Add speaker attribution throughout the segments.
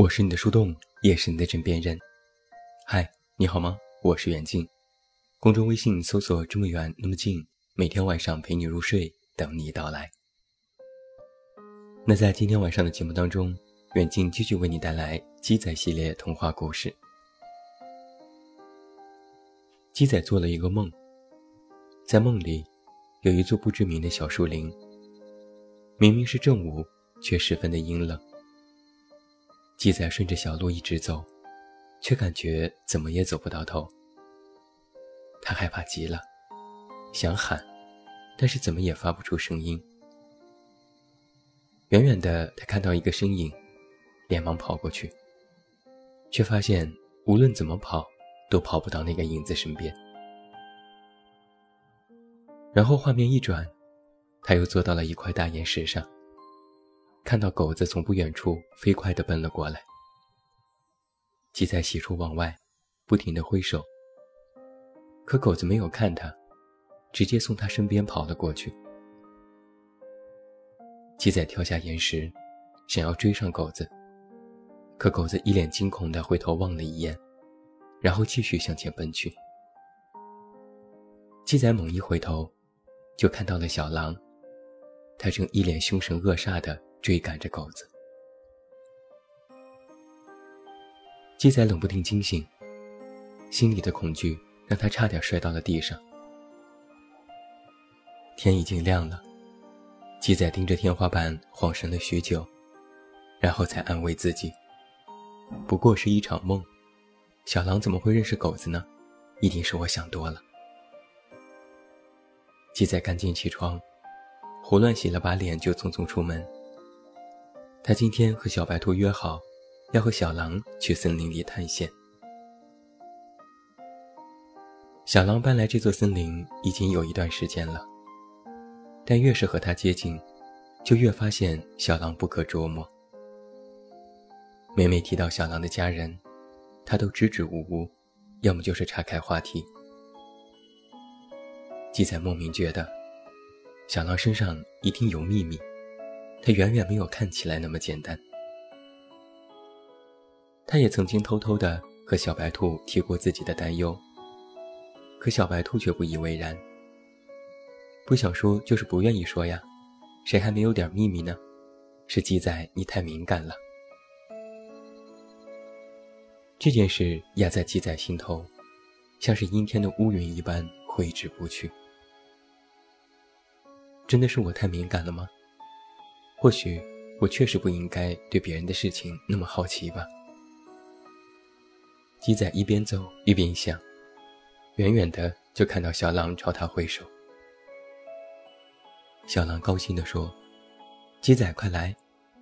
Speaker 1: 我是你的树洞，也是你的枕边人。嗨，你好吗？我是远近。公众微信搜索“这么远那么近”，每天晚上陪你入睡，等你到来。那在今天晚上的节目当中，远近继续为你带来鸡仔系列童话故事。鸡仔做了一个梦，在梦里有一座不知名的小树林。明明是正午，却十分的阴冷。鸡仔顺着小路一直走，却感觉怎么也走不到头。他害怕极了，想喊，但是怎么也发不出声音。远远的，他看到一个身影，连忙跑过去，却发现无论怎么跑，都跑不到那个影子身边。然后画面一转。他又坐到了一块大岩石上，看到狗子从不远处飞快地奔了过来。鸡仔喜出望外，不停地挥手。可狗子没有看他，直接从他身边跑了过去。鸡仔跳下岩石，想要追上狗子，可狗子一脸惊恐地回头望了一眼，然后继续向前奔去。鸡仔猛一回头，就看到了小狼。他正一脸凶神恶煞地追赶着狗子，鸡仔冷不丁惊醒，心里的恐惧让他差点摔到了地上。天已经亮了，鸡仔盯着天花板晃神了许久，然后才安慰自己：不过是一场梦，小狼怎么会认识狗子呢？一定是我想多了。鸡仔赶紧起床。胡乱洗了把脸，就匆匆出门。他今天和小白兔约好，要和小狼去森林里探险。小狼搬来这座森林已经有一段时间了，但越是和他接近，就越发现小狼不可捉摸。每每提到小狼的家人，他都支支吾吾，要么就是岔开话题。鸡仔莫名觉得。小狼身上一定有秘密，他远远没有看起来那么简单。他也曾经偷偷的和小白兔提过自己的担忧，可小白兔却不以为然。不想说就是不愿意说呀，谁还没有点秘密呢？是鸡仔你太敏感了。这件事压在鸡仔心头，像是阴天的乌云一般挥之不去。真的是我太敏感了吗？或许我确实不应该对别人的事情那么好奇吧。鸡仔一边走一边想，远远的就看到小狼朝他挥手。小狼高兴地说：“鸡仔，快来，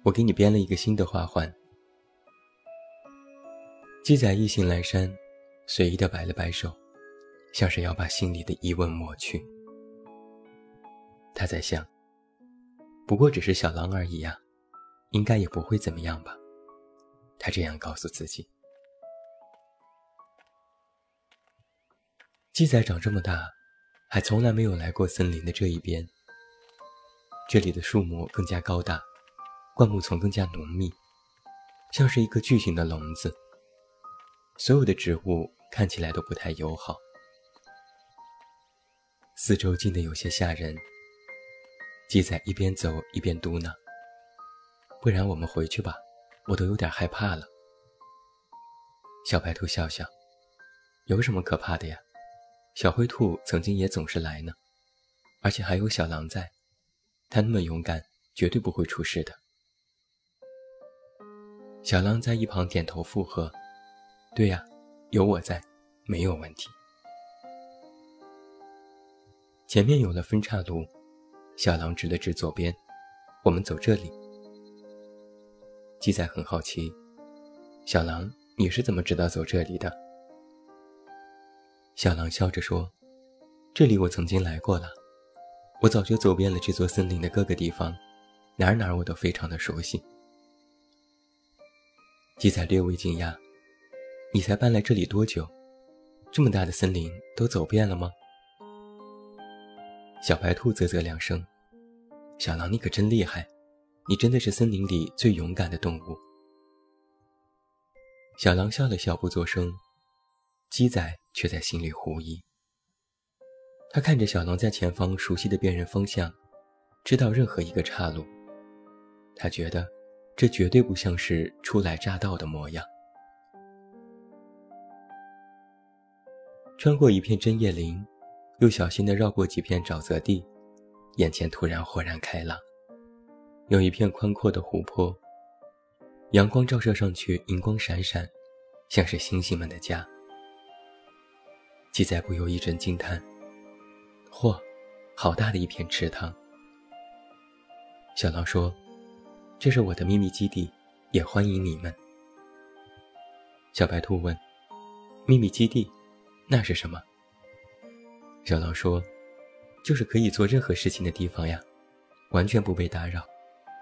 Speaker 1: 我给你编了一个新的花环。”鸡仔意兴阑珊，随意的摆了摆手，像是要把心里的疑问抹去。他在想，不过只是小狼而已呀，应该也不会怎么样吧。他这样告诉自己。鸡仔长这么大，还从来没有来过森林的这一边。这里的树木更加高大，灌木丛更加浓密，像是一个巨型的笼子。所有的植物看起来都不太友好，四周静得有些吓人。鸡仔一边走一边嘟囔：“不然我们回去吧，我都有点害怕了。”小白兔笑笑：“有什么可怕的呀？小灰兔曾经也总是来呢，而且还有小狼在，它那么勇敢，绝对不会出事的。”小狼在一旁点头附和：“对呀，有我在，没有问题。”前面有了分岔路。小狼指了指左边，我们走这里。鸡仔很好奇，小狼，你是怎么知道走这里的？小狼笑着说：“这里我曾经来过了，我早就走遍了这座森林的各个地方，哪儿哪儿我都非常的熟悉。”鸡仔略微惊讶：“你才搬来这里多久？这么大的森林都走遍了吗？”小白兔啧啧两声：“小狼，你可真厉害，你真的是森林里最勇敢的动物。”小狼笑了笑，不作声。鸡仔却在心里狐疑。他看着小狼在前方熟悉的辨认方向，知道任何一个岔路。他觉得，这绝对不像是初来乍到的模样。穿过一片针叶林，又小心地绕过几片沼泽地，眼前突然豁然开朗，有一片宽阔的湖泊，阳光照射上去，银光闪闪，像是星星们的家。鸡仔不由一阵惊叹。嚯，好大的一片池塘！小狼说：“这是我的秘密基地，也欢迎你们。”小白兔问：“秘密基地，那是什么？”小狼说：“就是可以做任何事情的地方呀，完全不被打扰，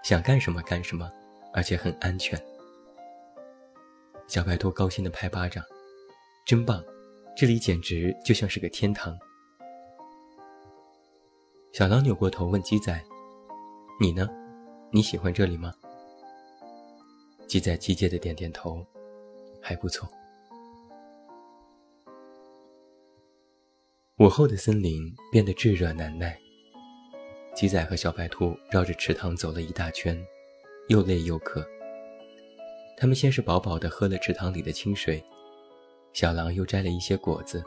Speaker 1: 想干什么干什么，而且很安全。”小白兔高兴地拍巴掌：“真棒！这里简直就像是个天堂。”小狼扭过头问鸡仔：“你呢？你喜欢这里吗？”鸡仔机械的点点头，还不错。午后的森林变得炙热难耐。鸡仔和小白兔绕着池塘走了一大圈，又累又渴。他们先是饱饱的喝了池塘里的清水，小狼又摘了一些果子，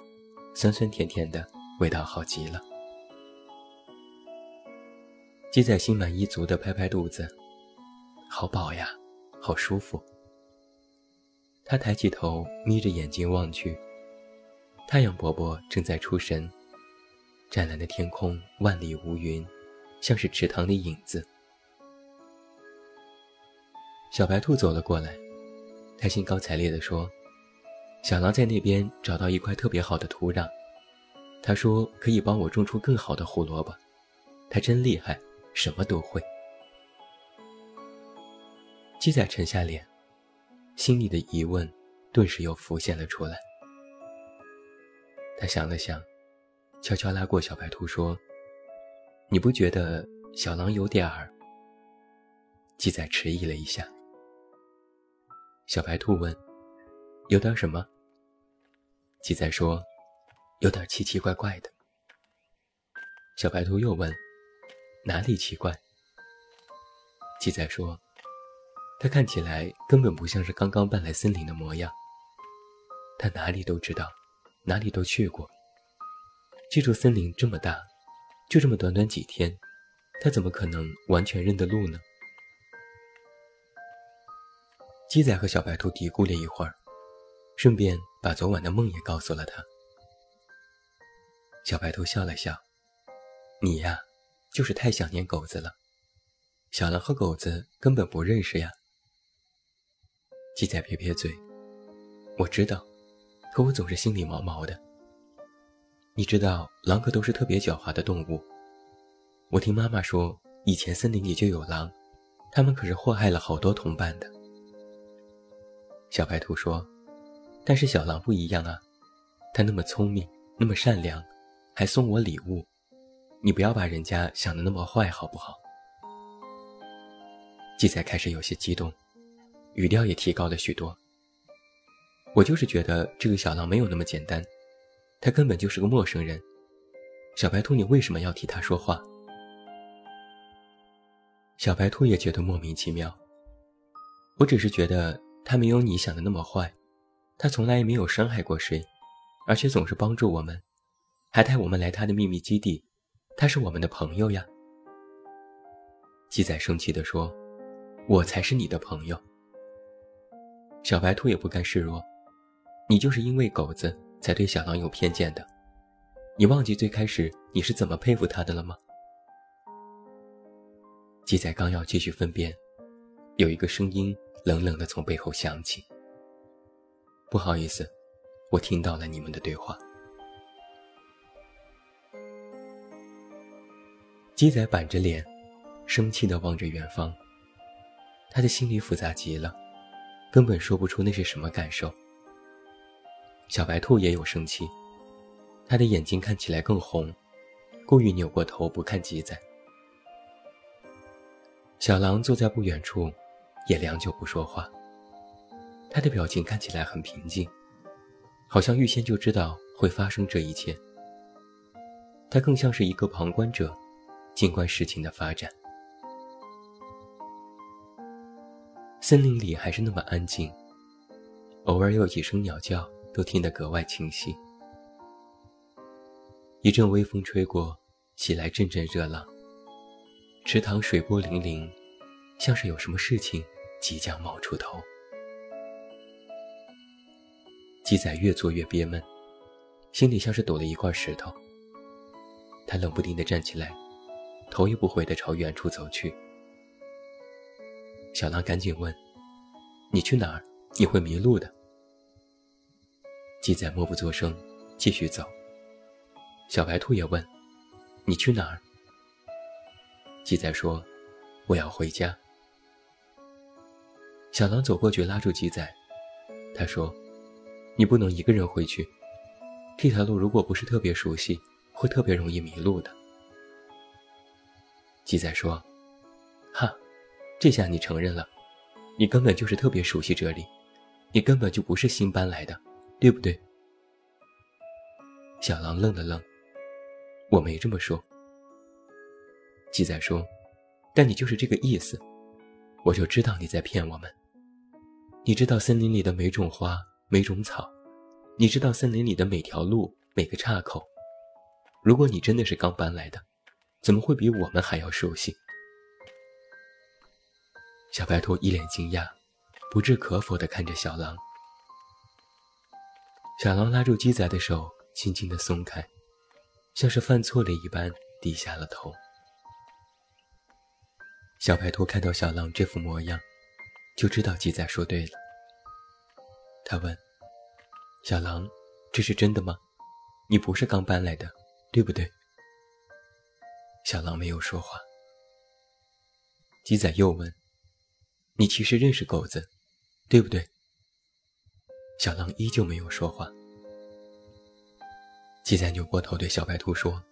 Speaker 1: 酸酸甜甜的，味道好极了。鸡仔心满意足地拍拍肚子，好饱呀，好舒服。他抬起头，眯着眼睛望去，太阳伯伯正在出神，湛蓝的天空万里无云，像是池塘的影子。小白兔走了过来，他兴高采烈地说：“小狼在那边找到一块特别好的土壤，他说可以帮我种出更好的胡萝卜，他真厉害。”什么都会。鸡仔沉下脸，心里的疑问顿时又浮现了出来。他想了想，悄悄拉过小白兔说：“你不觉得小狼有点儿？”鸡仔迟疑了一下。小白兔问：“有点什么？”鸡仔说：“有点奇奇怪怪的。”小白兔又问。哪里奇怪？鸡仔说：“他看起来根本不像是刚刚搬来森林的模样。他哪里都知道，哪里都去过。这座森林这么大，就这么短短几天，他怎么可能完全认得路呢？”鸡仔和小白兔嘀咕了一会儿，顺便把昨晚的梦也告诉了他。小白兔笑了笑：“你呀。”就是太想念狗子了，小狼和狗子根本不认识呀。鸡仔撇撇嘴，我知道，可我总是心里毛毛的。你知道，狼可都是特别狡猾的动物。我听妈妈说，以前森林里就有狼，它们可是祸害了好多同伴的。小白兔说：“但是小狼不一样啊，它那么聪明，那么善良，还送我礼物。”你不要把人家想的那么坏，好不好？鸡仔开始有些激动，语调也提高了许多。我就是觉得这个小狼没有那么简单，他根本就是个陌生人。小白兔，你为什么要替他说话？小白兔也觉得莫名其妙。我只是觉得他没有你想的那么坏，他从来也没有伤害过谁，而且总是帮助我们，还带我们来他的秘密基地。他是我们的朋友呀。鸡仔生气地说：“我才是你的朋友。”小白兔也不甘示弱：“你就是因为狗子才对小狼有偏见的，你忘记最开始你是怎么佩服他的了吗？”鸡仔刚要继续分辨，有一个声音冷冷地从背后响起：“不好意思，我听到了你们的对话。”鸡仔板着脸，生气地望着远方。他的心里复杂极了，根本说不出那是什么感受。小白兔也有生气，他的眼睛看起来更红，故意扭过头不看鸡仔。小狼坐在不远处，也良久不说话。他的表情看起来很平静，好像预先就知道会发生这一切。他更像是一个旁观者，静观事情的发展。森林里还是那么安静，偶尔有几声鸟叫，都听得格外清晰。一阵微风吹过，袭来阵阵热浪。池塘水波粼粼，像是有什么事情即将冒出头。鸡仔越坐越憋闷，心里像是堵了一块石头。他冷不丁地站起来，头也不回地朝远处走去。小狼赶紧问：“你去哪儿？你会迷路的。”鸡仔默不作声，继续走。小白兔也问：“你去哪儿？”鸡仔说：“我要回家。”小狼走过去拉住鸡仔，他说。你不能一个人回去，这条路如果不是特别熟悉，会特别容易迷路的。鸡仔说：“哈，这下你承认了，你根本就是特别熟悉这里，你根本就不是新搬来的，对不对？”小狼愣了愣：“我没这么说。”鸡仔说：“但你就是这个意思，我就知道你在骗我们。你知道森林里的每种花。”每种草，你知道森林里的每条路、每个岔口。如果你真的是刚搬来的，怎么会比我们还要熟悉？小白兔一脸惊讶，不置可否地看着小狼。小狼拉住鸡仔的手，轻轻地松开，像是犯错了一般，低下了头。小白兔看到小狼这副模样，就知道鸡仔说对了。他问：“小狼，这是真的吗？你不是刚搬来的，对不对？”小狼没有说话。鸡仔又问：“你其实认识狗子，对不对？”小狼依旧没有说话。鸡仔扭过头对小白兔说：“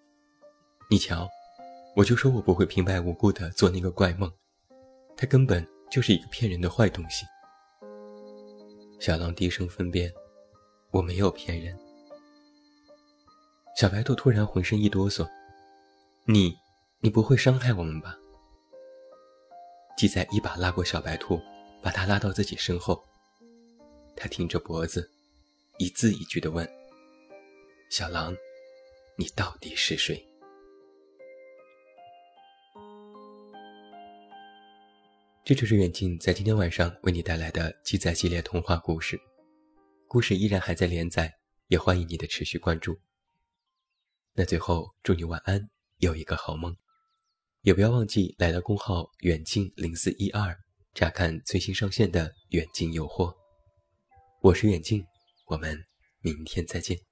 Speaker 1: 你瞧，我就说我不会平白无故的做那个怪梦，它根本就是一个骗人的坏东西。”小狼低声分辨：“我没有骗人。”小白兔突然浑身一哆嗦：“你，你不会伤害我们吧？”鸡仔一把拉过小白兔，把它拉到自己身后。他挺着脖子，一字一句地问：“小狼，你到底是谁？”这就是远近在今天晚上为你带来的鸡仔系列童话故事，故事依然还在连载，也欢迎你的持续关注。那最后祝你晚安，有一个好梦，也不要忘记来到公号远近零四一二查看最新上线的远近诱惑。我是远镜，我们明天再见。